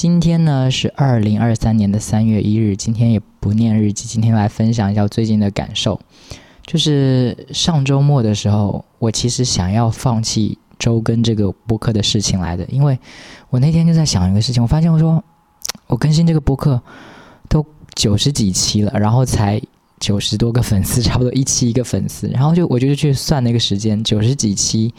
今天呢是二零二三年的三月一日，今天也不念日记，今天来分享一下最近的感受。就是上周末的时候，我其实想要放弃周更这个播客的事情来的，因为我那天就在想一个事情，我发现我说我更新这个播客都九十几期了，然后才九十多个粉丝，差不多一期一个粉丝，然后就我就去算那个时间，九十几期。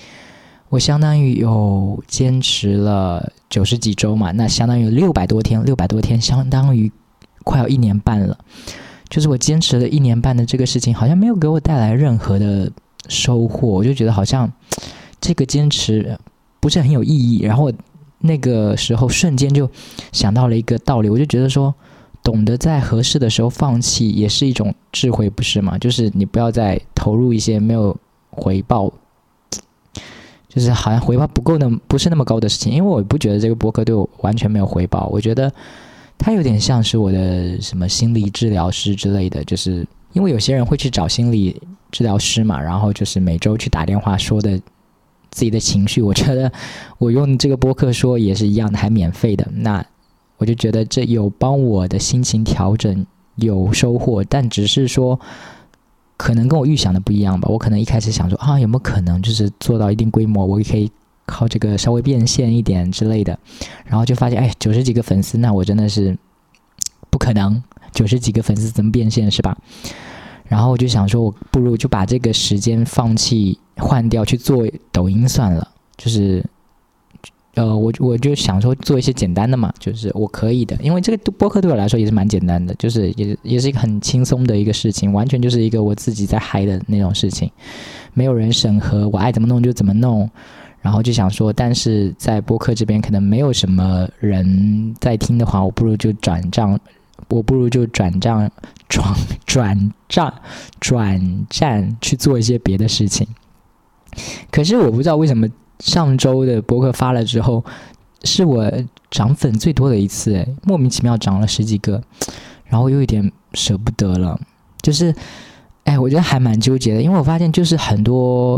我相当于有坚持了九十几周嘛，那相当于六百多天，六百多天相当于快要一年半了。就是我坚持了一年半的这个事情，好像没有给我带来任何的收获，我就觉得好像这个坚持不是很有意义。然后那个时候瞬间就想到了一个道理，我就觉得说，懂得在合适的时候放弃也是一种智慧，不是吗？就是你不要再投入一些没有回报。就是好像回报不够那不是那么高的事情，因为我不觉得这个博客对我完全没有回报，我觉得它有点像是我的什么心理治疗师之类的，就是因为有些人会去找心理治疗师嘛，然后就是每周去打电话说的自己的情绪，我觉得我用这个播客说也是一样的，还免费的，那我就觉得这有帮我的心情调整有收获，但只是说。可能跟我预想的不一样吧，我可能一开始想说啊，有没有可能就是做到一定规模，我也可以靠这个稍微变现一点之类的，然后就发现哎，九十几个粉丝，那我真的是 不可能，九十几个粉丝怎么变现是吧？然后我就想说，我不如就把这个时间放弃换掉去做抖音算了，就是。呃，我我就想说做一些简单的嘛，就是我可以的，因为这个播客对我来说也是蛮简单的，就是也也是一个很轻松的一个事情，完全就是一个我自己在嗨的那种事情，没有人审核，我爱怎么弄就怎么弄，然后就想说，但是在播客这边可能没有什么人在听的话，我不如就转账，我不如就转账转 转账转战去做一些别的事情，可是我不知道为什么。上周的博客发了之后，是我涨粉最多的一次，哎，莫名其妙涨了十几个，然后又有点舍不得了，就是，哎，我觉得还蛮纠结的，因为我发现就是很多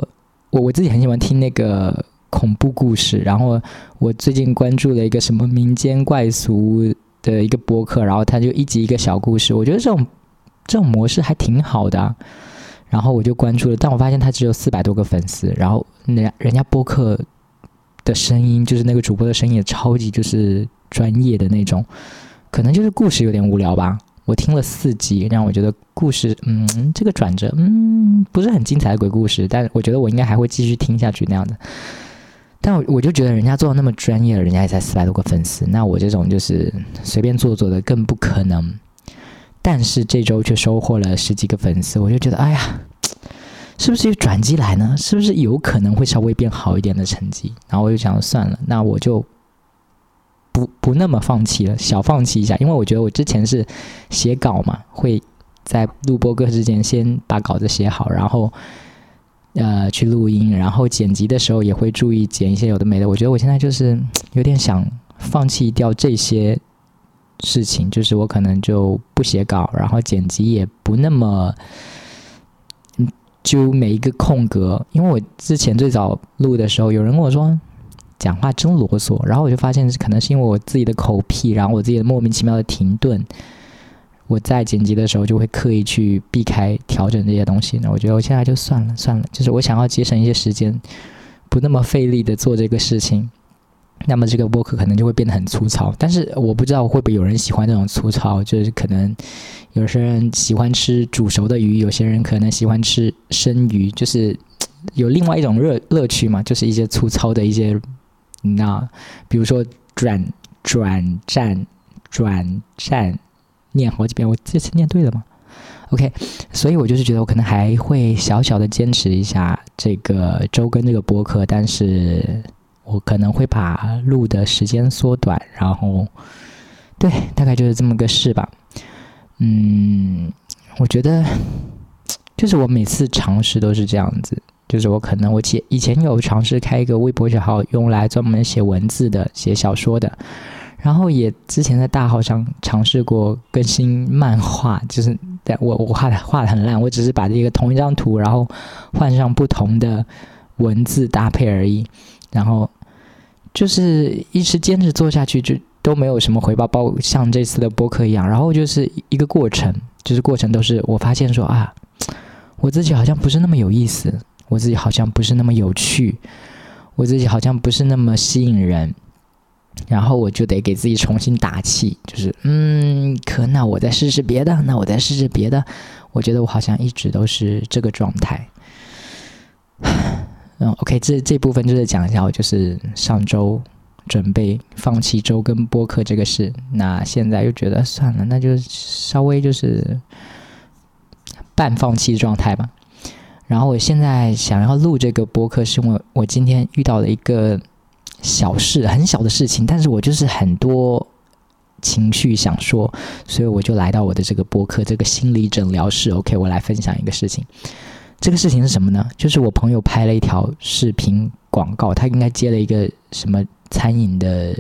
我我自己很喜欢听那个恐怖故事，然后我最近关注了一个什么民间怪俗的一个博客，然后他就一集一个小故事，我觉得这种这种模式还挺好的。然后我就关注了，但我发现他只有四百多个粉丝。然后人人家播客的声音，就是那个主播的声音也超级就是专业的那种，可能就是故事有点无聊吧。我听了四集，让我觉得故事，嗯，这个转折，嗯，不是很精彩的鬼故事。但我觉得我应该还会继续听下去那样的。但我我就觉得人家做的那么专业了，人家也才四百多个粉丝，那我这种就是随便做做的更不可能。但是这周却收获了十几个粉丝，我就觉得，哎呀，是不是有转机来呢？是不是有可能会稍微变好一点的成绩？然后我就想算了，那我就不不那么放弃了，小放弃一下，因为我觉得我之前是写稿嘛，会在录播课之前先把稿子写好，然后呃去录音，然后剪辑的时候也会注意剪一些有的没的。我觉得我现在就是有点想放弃掉这些。事情就是我可能就不写稿，然后剪辑也不那么，就每一个空格。因为我之前最早录的时候，有人跟我说讲话真啰嗦，然后我就发现可能是因为我自己的口癖，然后我自己的莫名其妙的停顿，我在剪辑的时候就会刻意去避开调整这些东西。那我觉得我现在就算了算了，就是我想要节省一些时间，不那么费力的做这个事情。那么这个播客可能就会变得很粗糙，但是我不知道会不会有人喜欢这种粗糙，就是可能有些人喜欢吃煮熟的鱼，有些人可能喜欢吃生鱼，就是有另外一种乐乐趣嘛，就是一些粗糙的一些，那比如说转转站转站，念好几遍，我这次念对了吗？OK，所以我就是觉得我可能还会小小的坚持一下这个周更这个播客，但是。我可能会把录的时间缩短，然后，对，大概就是这么个事吧。嗯，我觉得，就是我每次尝试都是这样子，就是我可能我前以前有尝试开一个微博小号，用来专门写文字的、写小说的，然后也之前在大号上尝试过更新漫画，就是在我我画的画的很烂，我只是把这个同一张图，然后换上不同的文字搭配而已。然后就是一直坚持做下去，就都没有什么回报，包括像这次的播客一样。然后就是一个过程，就是过程都是我发现说啊，我自己好像不是那么有意思，我自己好像不是那么有趣，我自己好像不是那么吸引人。然后我就得给自己重新打气，就是嗯，可那我再试试别的，那我再试试别的。我觉得我好像一直都是这个状态。嗯，OK，这这部分就是讲一下，我就是上周准备放弃周更播客这个事，那现在又觉得算了，那就稍微就是半放弃状态吧。然后我现在想要录这个播客，是因为我今天遇到了一个小事，很小的事情，但是我就是很多情绪想说，所以我就来到我的这个播客，这个心理诊疗室。OK，我来分享一个事情。这个事情是什么呢？就是我朋友拍了一条视频广告，他应该接了一个什么餐饮的，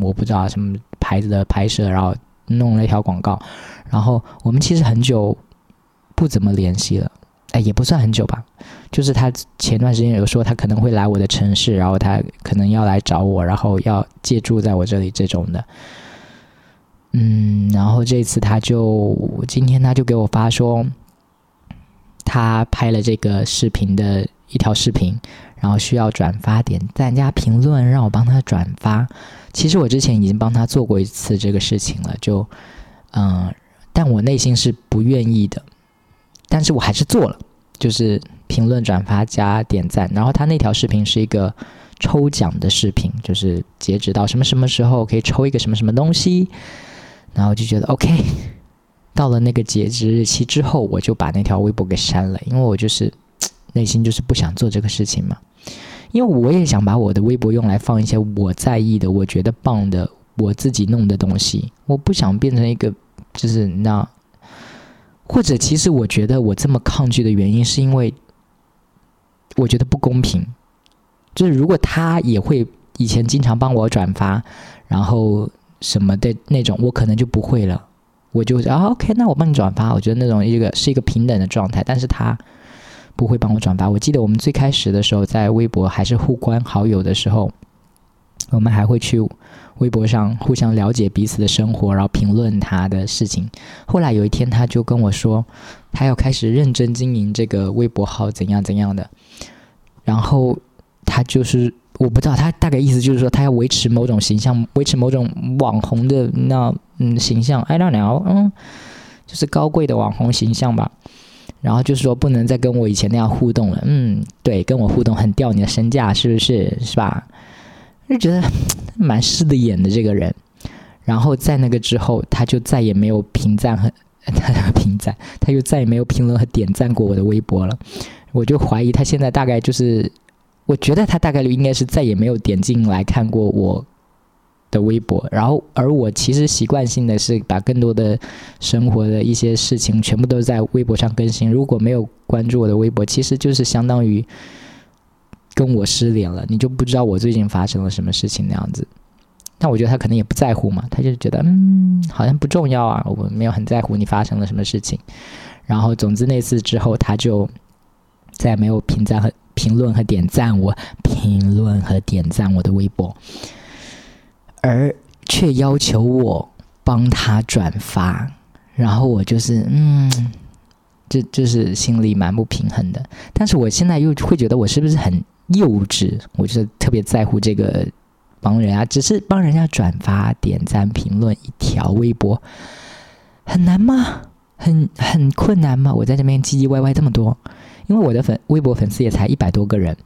我不知道什么牌子的拍摄，然后弄了一条广告。然后我们其实很久不怎么联系了，哎，也不算很久吧。就是他前段时间有说他可能会来我的城市，然后他可能要来找我，然后要借住在我这里这种的。嗯，然后这次他就今天他就给我发说。他拍了这个视频的一条视频，然后需要转发、点赞加评论，让我帮他转发。其实我之前已经帮他做过一次这个事情了，就嗯，但我内心是不愿意的，但是我还是做了，就是评论、转发加点赞。然后他那条视频是一个抽奖的视频，就是截止到什么什么时候可以抽一个什么什么东西，然后就觉得 OK。到了那个截止日期之后，我就把那条微博给删了，因为我就是 内心就是不想做这个事情嘛。因为我也想把我的微博用来放一些我在意的、我觉得棒的、我自己弄的东西。我不想变成一个就是那，或者其实我觉得我这么抗拒的原因，是因为我觉得不公平。就是如果他也会以前经常帮我转发，然后什么的那种，我可能就不会了。我就啊，OK，那我帮你转发。我觉得那种一个是一个平等的状态，但是他不会帮我转发。我记得我们最开始的时候在微博还是互关好友的时候，我们还会去微博上互相了解彼此的生活，然后评论他的事情。后来有一天他就跟我说，他要开始认真经营这个微博号，怎样怎样的。然后他就是。我不知道他大概意思就是说他要维持某种形象，维持某种网红的那嗯形象。I don't know，嗯，就是高贵的网红形象吧。然后就是说不能再跟我以前那样互动了。嗯，对，跟我互动很掉你的身价，是不是？是吧？就觉得蛮失的眼的这个人。然后在那个之后，他就再也没有评赞和 他评赞，他就再也没有评论和点赞过我的微博了。我就怀疑他现在大概就是。我觉得他大概率应该是再也没有点进来看过我的微博，然后而我其实习惯性的是把更多的生活的一些事情全部都在微博上更新。如果没有关注我的微博，其实就是相当于跟我失联了，你就不知道我最近发生了什么事情那样子。但我觉得他可能也不在乎嘛，他就觉得嗯，好像不重要啊，我没有很在乎你发生了什么事情。然后总之那次之后，他就再也没有评价和。评论和点赞我，评论和点赞我的微博，而却要求我帮他转发，然后我就是嗯，就就是心里蛮不平衡的。但是我现在又会觉得我是不是很幼稚？我就是特别在乎这个帮人家，只是帮人家转发、点赞、评论一条微博，很难吗？很很困难吗？我在这边唧唧歪歪这么多。因为我的粉微博粉丝也才一百多个人，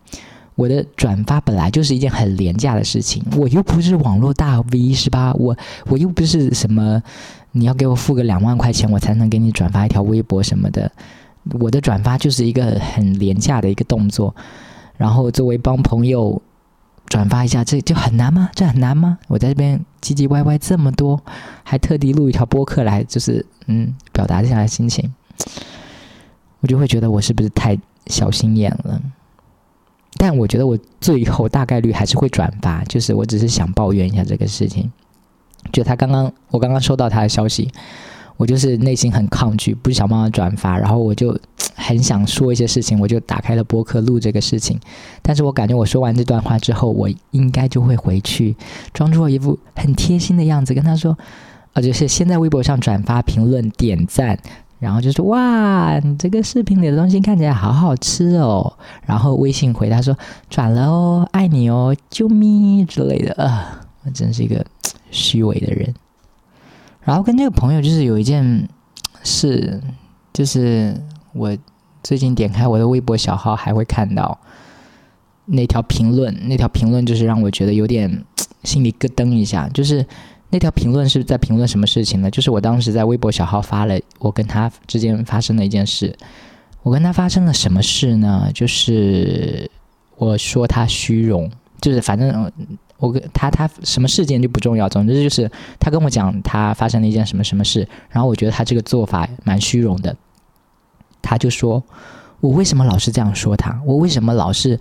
我的转发本来就是一件很廉价的事情，我又不是网络大 V 是吧？我我又不是什么，你要给我付个两万块钱我才能给你转发一条微博什么的，我的转发就是一个很廉价的一个动作，然后作为帮朋友转发一下，这就很难吗？这很难吗？我在这边唧唧歪歪这么多，还特地录一条播客来，就是嗯，表达一下心情。我就会觉得我是不是太小心眼了？但我觉得我最后大概率还是会转发，就是我只是想抱怨一下这个事情。就他刚刚，我刚刚收到他的消息，我就是内心很抗拒，不想帮他转发，然后我就很想说一些事情，我就打开了播客录这个事情。但是我感觉我说完这段话之后，我应该就会回去，装作一副很贴心的样子，跟他说，啊，就是先在微博上转发、评论、点赞，然后就说哇，你这个视频里的东西看起来好好吃哦。然后微信回他说转了哦，爱你哦，救命之类的。啊，我真是一个虚伪的人。然后跟这个朋友就是有一件事，就是我最近点开我的微博小号，还会看到那条评论。那条评论就是让我觉得有点 心里咯噔一下。就是那条评论是在评论什么事情呢？就是我当时在微博小号发了我跟他之间发生的一件事。我跟他发生了什么事呢？就是我说他虚荣，就是反正。我跟他他什么事件就不重要，总之就是他跟我讲他发生了一件什么什么事，然后我觉得他这个做法蛮虚荣的。他就说：“我为什么老是这样说他？我为什么老是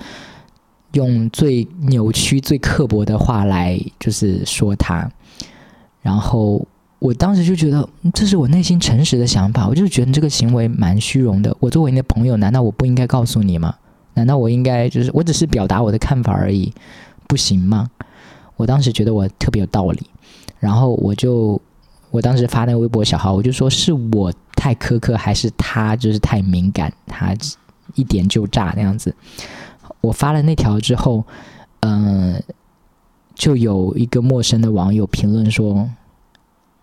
用最扭曲、最刻薄的话来就是说他？”然后我当时就觉得这是我内心诚实的想法，我就觉得这个行为蛮虚荣的。我作为你的朋友，难道我不应该告诉你吗？难道我应该就是我只是表达我的看法而已，不行吗？我当时觉得我特别有道理，然后我就我当时发那个微博小号，我就说是我太苛刻，还是他就是太敏感，他一点就炸那样子。我发了那条之后，嗯，就有一个陌生的网友评论说：“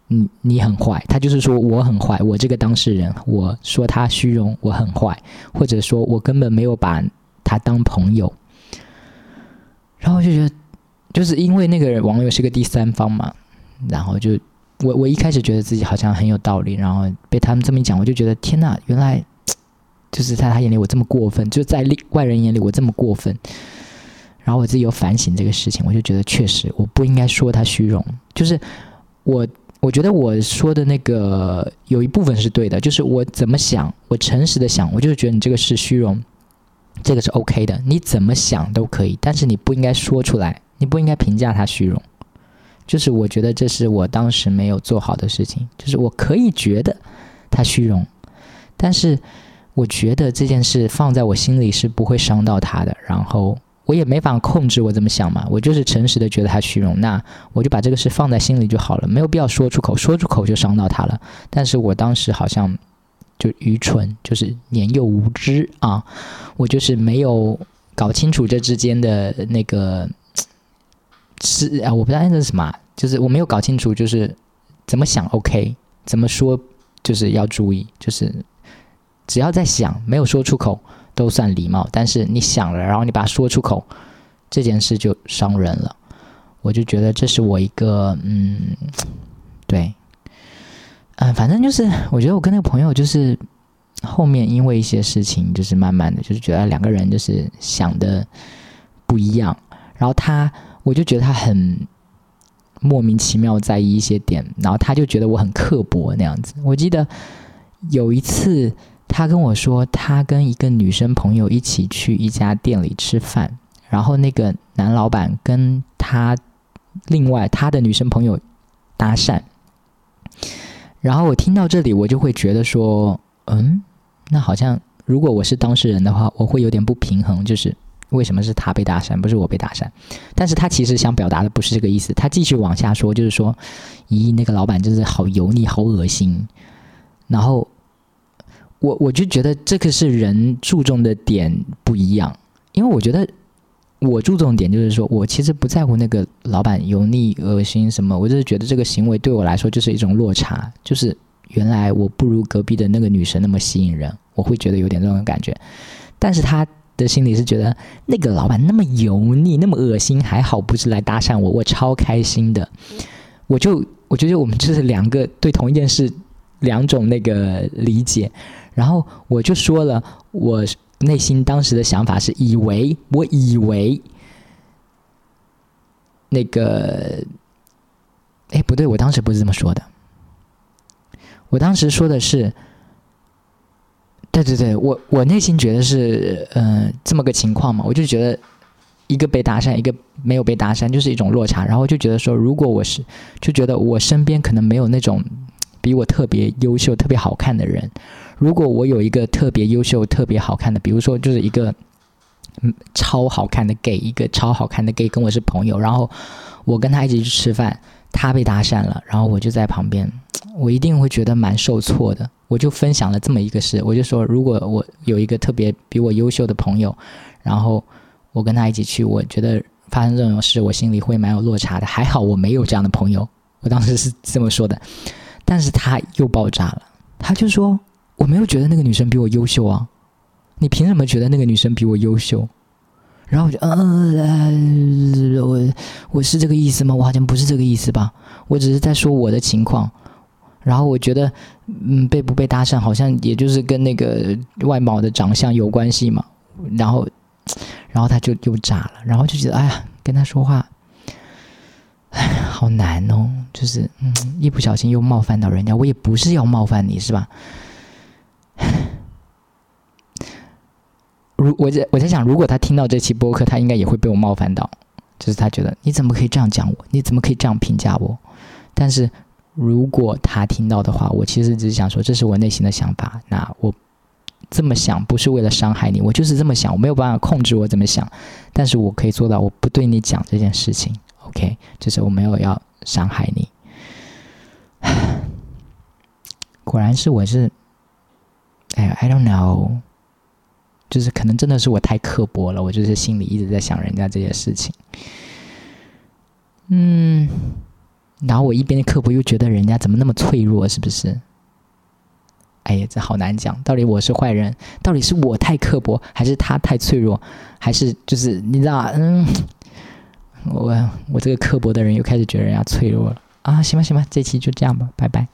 你你很坏。”他就是说我很坏，我这个当事人，我说他虚荣，我很坏，或者说我根本没有把他当朋友。然后我就觉得。就是因为那个网友是个第三方嘛，然后就我我一开始觉得自己好像很有道理，然后被他们这么一讲，我就觉得天呐，原来就是在他眼里我这么过分，就在外人眼里我这么过分。然后我自己有反省这个事情，我就觉得确实我不应该说他虚荣。就是我我觉得我说的那个有一部分是对的，就是我怎么想，我诚实的想，我就是觉得你这个是虚荣，这个是 OK 的，你怎么想都可以，但是你不应该说出来。你不应该评价他虚荣，就是我觉得这是我当时没有做好的事情。就是我可以觉得他虚荣，但是我觉得这件事放在我心里是不会伤到他的。然后我也没法控制我怎么想嘛，我就是诚实的觉得他虚荣，那我就把这个事放在心里就好了，没有必要说出口，说出口就伤到他了。但是我当时好像就愚蠢，就是年幼无知啊，我就是没有搞清楚这之间的那个。是啊，我不知道那是什么，就是我没有搞清楚，就是怎么想 OK，怎么说就是要注意，就是只要在想，没有说出口都算礼貌，但是你想了，然后你把它说出口，这件事就伤人了。我就觉得这是我一个嗯，对，嗯，反正就是我觉得我跟那个朋友就是后面因为一些事情，就是慢慢的就是觉得两个人就是想的不一样，然后他。我就觉得他很莫名其妙在意一些点，然后他就觉得我很刻薄那样子。我记得有一次，他跟我说，他跟一个女生朋友一起去一家店里吃饭，然后那个男老板跟他另外他的女生朋友搭讪，然后我听到这里，我就会觉得说，嗯，那好像如果我是当事人的话，我会有点不平衡，就是。为什么是他被搭讪，不是我被搭讪？但是他其实想表达的不是这个意思。他继续往下说，就是说，咦，那个老板真是好油腻，好恶心。然后我我就觉得这个是人注重的点不一样，因为我觉得我注重点就是说我其实不在乎那个老板油腻、恶心什么，我就是觉得这个行为对我来说就是一种落差，就是原来我不如隔壁的那个女神那么吸引人，我会觉得有点这种感觉。但是他。的心里是觉得那个老板那么油腻，那么恶心，还好不是来搭讪我，我超开心的。我就我觉得我们就是两个对同一件事两种那个理解，然后我就说了，我内心当时的想法是以为，我以为那个，哎，不对，我当时不是这么说的，我当时说的是。对对对，我我内心觉得是，呃，这么个情况嘛，我就觉得一个被搭讪，一个没有被搭讪，就是一种落差。然后就觉得说，如果我是，就觉得我身边可能没有那种，比我特别优秀、特别好看的人，如果我有一个特别优秀、特别好看的，比如说就是一个嗯超好看的 gay，一个超好看的 gay 跟我是朋友，然后我跟他一起去吃饭，他被搭讪了，然后我就在旁边，我一定会觉得蛮受挫的。我就分享了这么一个事，我就说，如果我有一个特别比我优秀的朋友，然后我跟他一起去，我觉得发生这种事，我心里会蛮有落差的。还好我没有这样的朋友，我当时是这么说的。但是他又爆炸了，他就说我没有觉得那个女生比我优秀啊，你凭什么觉得那个女生比我优秀？然后我就嗯嗯嗯，我我是这个意思吗？我好像不是这个意思吧，我只是在说我的情况。然后我觉得，嗯，被不被搭讪好像也就是跟那个外貌的长相有关系嘛。然后，然后他就又炸了，然后就觉得，哎呀，跟他说话，哎，好难哦。就是，嗯，一不小心又冒犯到人家，我也不是要冒犯你，是吧？如我在我在想，如果他听到这期播客，他应该也会被我冒犯到，就是他觉得你怎么可以这样讲我？你怎么可以这样评价我？但是。如果他听到的话，我其实只是想说，这是我内心的想法。那我这么想不是为了伤害你，我就是这么想，我没有办法控制我怎么想，但是我可以做到，我不对你讲这件事情。OK，就是我没有要伤害你。果然是我是，哎，I don't know，就是可能真的是我太刻薄了，我就是心里一直在想人家这些事情。嗯。然后我一边刻薄，又觉得人家怎么那么脆弱，是不是？哎呀，这好难讲。到底我是坏人？到底是我太刻薄，还是他太脆弱？还是就是你知道嗯，我我这个刻薄的人又开始觉得人家脆弱了啊！行吧，行吧，这期就这样吧，拜拜。